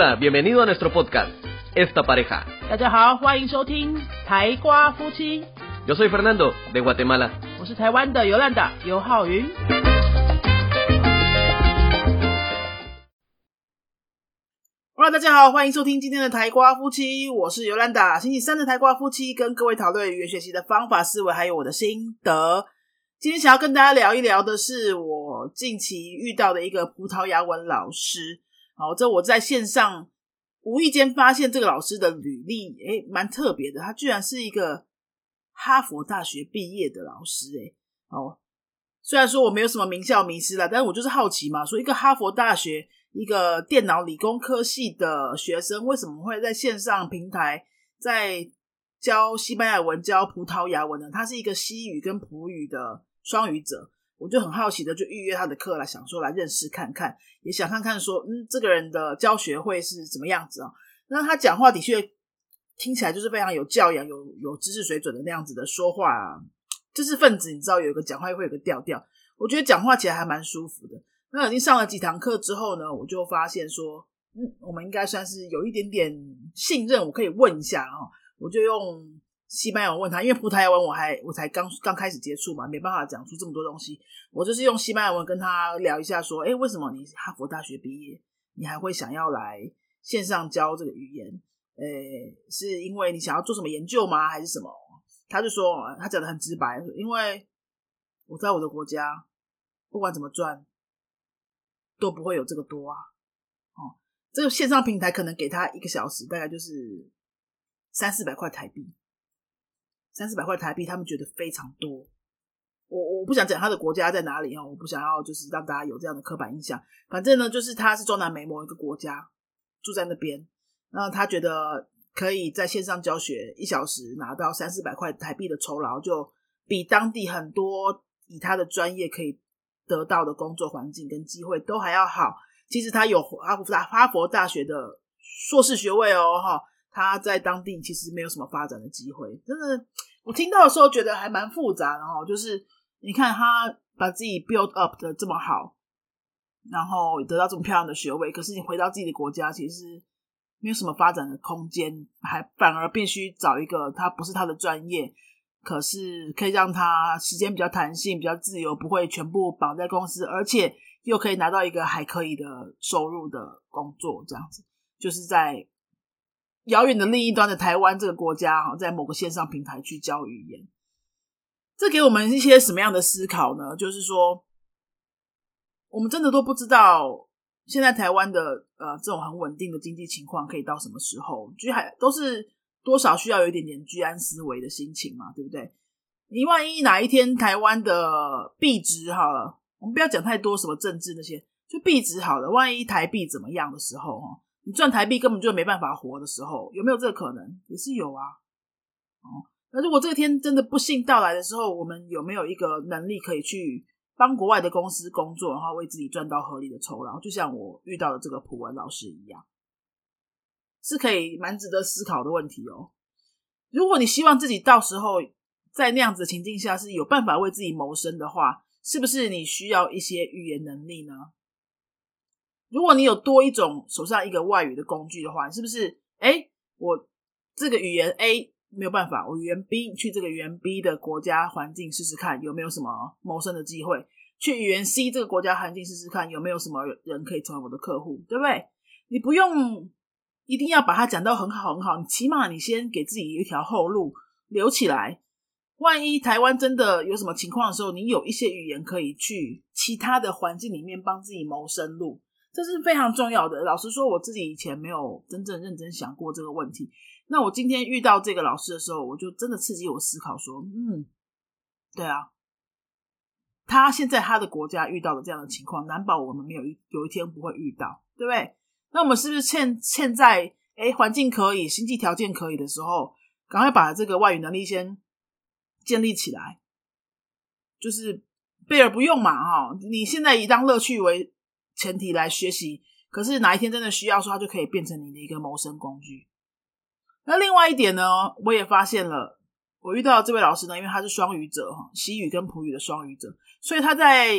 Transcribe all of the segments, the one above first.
Hola, bienvenido a nuestro podcast, Esta Pareja. 大家好，欢迎收听台瓜夫妻，Yo soy Fernando, de Guatemala. 我是台湾的尤兰达尤浩云。大家好，欢迎收听今天的台瓜夫妻，我是尤兰达。星期三的台瓜夫妻跟各位讨论语言学习的方法、思维，还有我的心得。今天想要跟大家聊一聊的是我近期遇到的一个葡萄牙文老师。好，这我在线上无意间发现这个老师的履历，诶，蛮特别的。他居然是一个哈佛大学毕业的老师，诶，哦，虽然说我没有什么名校名师啦，但是我就是好奇嘛，说一个哈佛大学一个电脑理工科系的学生，为什么会在线上平台在教西班牙文、教葡萄牙文呢？他是一个西语跟葡语的双语者。我就很好奇的就预约他的课来，想说来认识看看，也想看看说，嗯，这个人的教学会是怎么样子啊？那他讲话的确听起来就是非常有教养、有有知识水准的那样子的说话啊，知识分子，你知道有一个讲话会有个调调，我觉得讲话起来还蛮舒服的。那已经上了几堂课之后呢，我就发现说，嗯，我们应该算是有一点点信任，我可以问一下啊，我就用。西班牙文问他，因为葡萄牙文我还我才刚刚开始接触嘛，没办法讲出这么多东西。我就是用西班牙文跟他聊一下，说：“哎，为什么你哈佛大学毕业，你还会想要来线上教这个语言？呃，是因为你想要做什么研究吗？还是什么？”他就说，他讲的很直白，因为我在我的国家，不管怎么赚，都不会有这个多啊。哦，这个线上平台可能给他一个小时，大概就是三四百块台币。三四百块台币，他们觉得非常多。我我不想讲他的国家在哪里啊，我不想要就是让大家有这样的刻板印象。反正呢，就是他是中南美某一个国家住在那边，那他觉得可以在线上教学一小时拿到三四百块台币的酬劳，就比当地很多以他的专业可以得到的工作环境跟机会都还要好。其实他有哈佛大哈佛大学的硕士学位哦，哈，他在当地其实没有什么发展的机会，真的。我听到的时候觉得还蛮复杂的哦，就是你看他把自己 build up 的这么好，然后得到这么漂亮的学位，可是你回到自己的国家，其实没有什么发展的空间，还反而必须找一个他不是他的专业，可是可以让他时间比较弹性、比较自由，不会全部绑在公司，而且又可以拿到一个还可以的收入的工作，这样子就是在。遥远的另一端的台湾这个国家哈，在某个线上平台去教语言，这给我们一些什么样的思考呢？就是说，我们真的都不知道现在台湾的呃这种很稳定的经济情况可以到什么时候，居还都是多少需要有一点点居安思危的心情嘛，对不对？你万一哪一天台湾的币值好了，我们不要讲太多什么政治那些，就币值好了，万一台币怎么样的时候哈。你赚台币根本就没办法活的时候，有没有这个可能？也是有啊。哦，那如果这个天真的不幸到来的时候，我们有没有一个能力可以去帮国外的公司工作，然后为自己赚到合理的酬劳？就像我遇到的这个普文老师一样，是可以蛮值得思考的问题哦。如果你希望自己到时候在那样子情境下是有办法为自己谋生的话，是不是你需要一些语言能力呢？如果你有多一种手上一个外语的工具的话，是不是？哎，我这个语言 A 没有办法，我语言 B 去这个语言 B 的国家环境试试看有没有什么谋生的机会；去语言 C 这个国家环境试试看有没有什么人可以成为我的客户，对不对？你不用一定要把它讲到很好很好，你起码你先给自己一条后路留起来。万一台湾真的有什么情况的时候，你有一些语言可以去其他的环境里面帮自己谋生路。这是非常重要的。老实说，我自己以前没有真正认真想过这个问题。那我今天遇到这个老师的时候，我就真的刺激我思考说：嗯，对啊，他现在他的国家遇到的这样的情况，难保我们没有有一天不会遇到，对不对？那我们是不是现现在，哎，环境可以，经济条件可以的时候，赶快把这个外语能力先建立起来，就是备而不用嘛，哈！你现在以当乐趣为。前提来学习，可是哪一天真的需要说，它就可以变成你的一个谋生工具。那另外一点呢，我也发现了，我遇到这位老师呢，因为他是双语者哈，西语跟普语的双语者，所以他在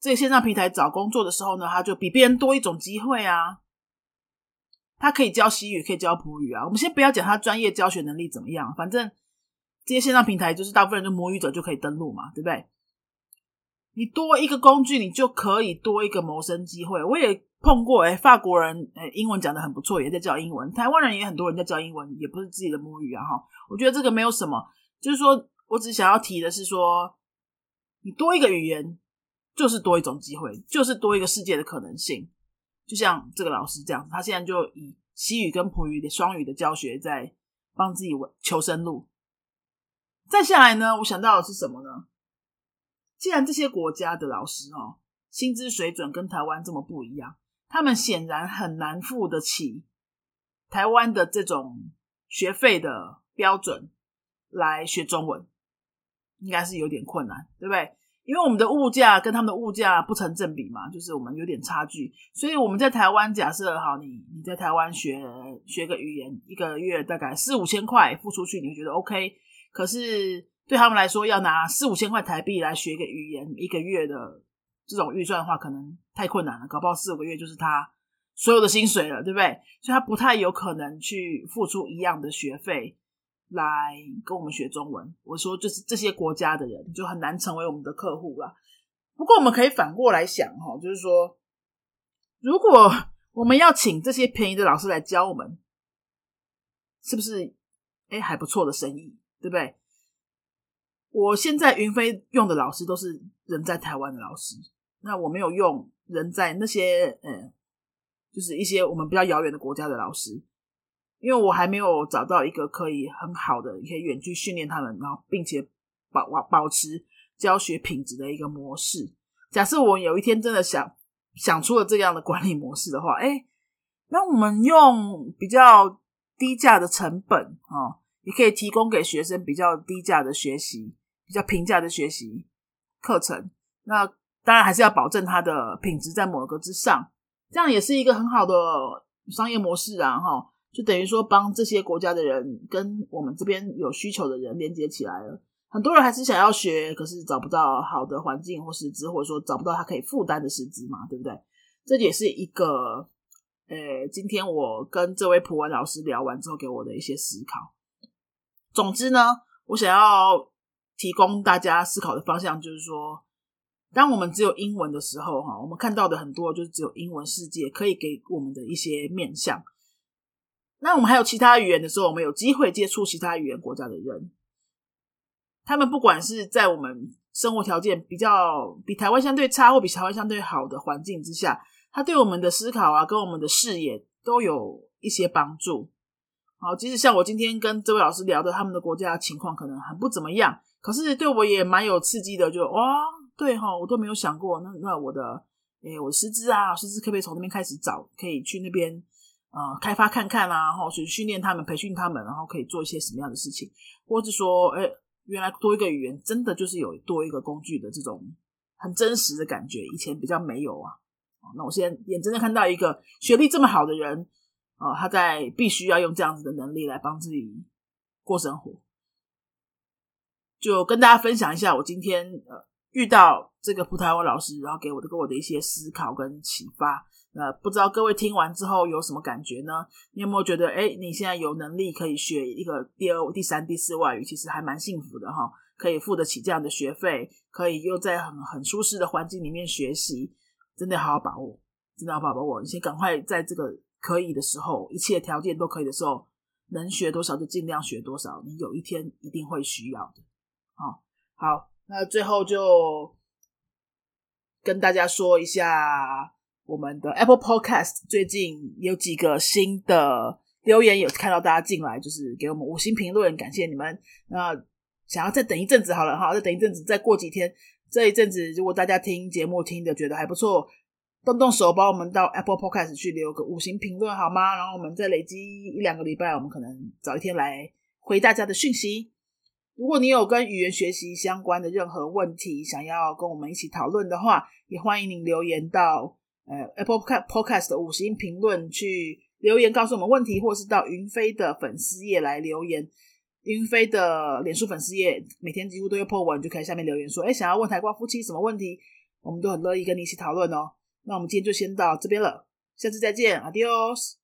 这个线上平台找工作的时候呢，他就比别人多一种机会啊。他可以教西语，可以教普语啊。我们先不要讲他专业教学能力怎么样，反正这些线上平台就是大部分人就母语者就可以登录嘛，对不对？你多一个工具，你就可以多一个谋生机会。我也碰过，哎，法国人，哎，英文讲的很不错，也在教英文。台湾人也很多人在教英文，也不是自己的母语啊，哈。我觉得这个没有什么，就是说我只想要提的是说，你多一个语言，就是多一种机会，就是多一个世界的可能性。就像这个老师这样，他现在就以西语跟普语的双语的教学，在帮自己求生路。再下来呢，我想到的是什么呢？既然这些国家的老师哦，薪资水准跟台湾这么不一样，他们显然很难付得起台湾的这种学费的标准来学中文，应该是有点困难，对不对？因为我们的物价跟他们的物价不成正比嘛，就是我们有点差距，所以我们在台湾假设好，你你在台湾学学个语言，一个月大概四五千块付出去，你会觉得 OK，可是。对他们来说，要拿四五千块台币来学个语言，一个月的这种预算的话，可能太困难了。搞不好四五个月就是他所有的薪水了，对不对？所以他不太有可能去付出一样的学费来跟我们学中文。我说，就是这些国家的人就很难成为我们的客户了。不过，我们可以反过来想哈，就是说，如果我们要请这些便宜的老师来教我们，是不是哎还不错的生意，对不对？我现在云飞用的老师都是人在台湾的老师，那我没有用人在那些嗯，就是一些我们比较遥远的国家的老师，因为我还没有找到一个可以很好的可以远距训练他们，然后并且保保保持教学品质的一个模式。假设我有一天真的想想出了这样的管理模式的话，哎，那我们用比较低价的成本啊，也可以提供给学生比较低价的学习。比较平价的学习课程，那当然还是要保证它的品质在某个之上，这样也是一个很好的商业模式啊！哈，就等于说帮这些国家的人跟我们这边有需求的人连接起来了。很多人还是想要学，可是找不到好的环境或师资，或者说找不到他可以负担的师资嘛，对不对？这也是一个，呃，今天我跟这位普文老师聊完之后给我的一些思考。总之呢，我想要。提供大家思考的方向，就是说，当我们只有英文的时候，哈，我们看到的很多就是只有英文世界可以给我们的一些面向。那我们还有其他语言的时候，我们有机会接触其他语言国家的人，他们不管是在我们生活条件比较比台湾相对差，或比台湾相对好的环境之下，他对我们的思考啊，跟我们的视野都有一些帮助。好，即使像我今天跟这位老师聊的，他们的国家情况可能很不怎么样。可是对我也蛮有刺激的，就哇，对哈，我都没有想过，那那我的，诶，我的师资啊，师资可不可以从那边开始找，可以去那边呃开发看看啊，然后去训练他们，培训他们，然后可以做一些什么样的事情，或者说，诶，原来多一个语言，真的就是有多一个工具的这种很真实的感觉，以前比较没有啊。那我现在眼睁睁看到一个学历这么好的人啊，他在必须要用这样子的能力来帮自己过生活。就跟大家分享一下，我今天呃遇到这个葡萄牙老师，然后给我的给我的一些思考跟启发。呃，不知道各位听完之后有什么感觉呢？你有没有觉得，哎，你现在有能力可以学一个第二、第三、第四外语，其实还蛮幸福的哈，可以付得起这样的学费，可以又在很很舒适的环境里面学习，真的好好把握，真的好好把握。你先赶快在这个可以的时候，一切条件都可以的时候，能学多少就尽量学多少，你有一天一定会需要的。好，好，那最后就跟大家说一下，我们的 Apple Podcast 最近有几个新的留言，有看到大家进来，就是给我们五星评论，感谢你们。那想要再等一阵子好了哈，再等一阵子，再过几天，这一阵子如果大家听节目听的觉得还不错，动动手帮我们到 Apple Podcast 去留个五星评论好吗？然后我们再累积一两个礼拜，我们可能早一天来回大家的讯息。如果你有跟语言学习相关的任何问题，想要跟我们一起讨论的话，也欢迎您留言到呃 Apple Podcast 的五星评论去留言告诉我们问题，或是到云飞的粉丝页来留言。云飞的脸书粉丝页每天几乎都有破文，就可以下面留言说，哎，想要问台瓜夫妻什么问题，我们都很乐意跟你一起讨论哦。那我们今天就先到这边了，下次再见，Adios。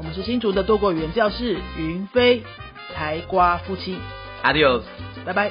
我们是新竹的多国语言教室云飞台瓜夫妻，，Adios，拜拜。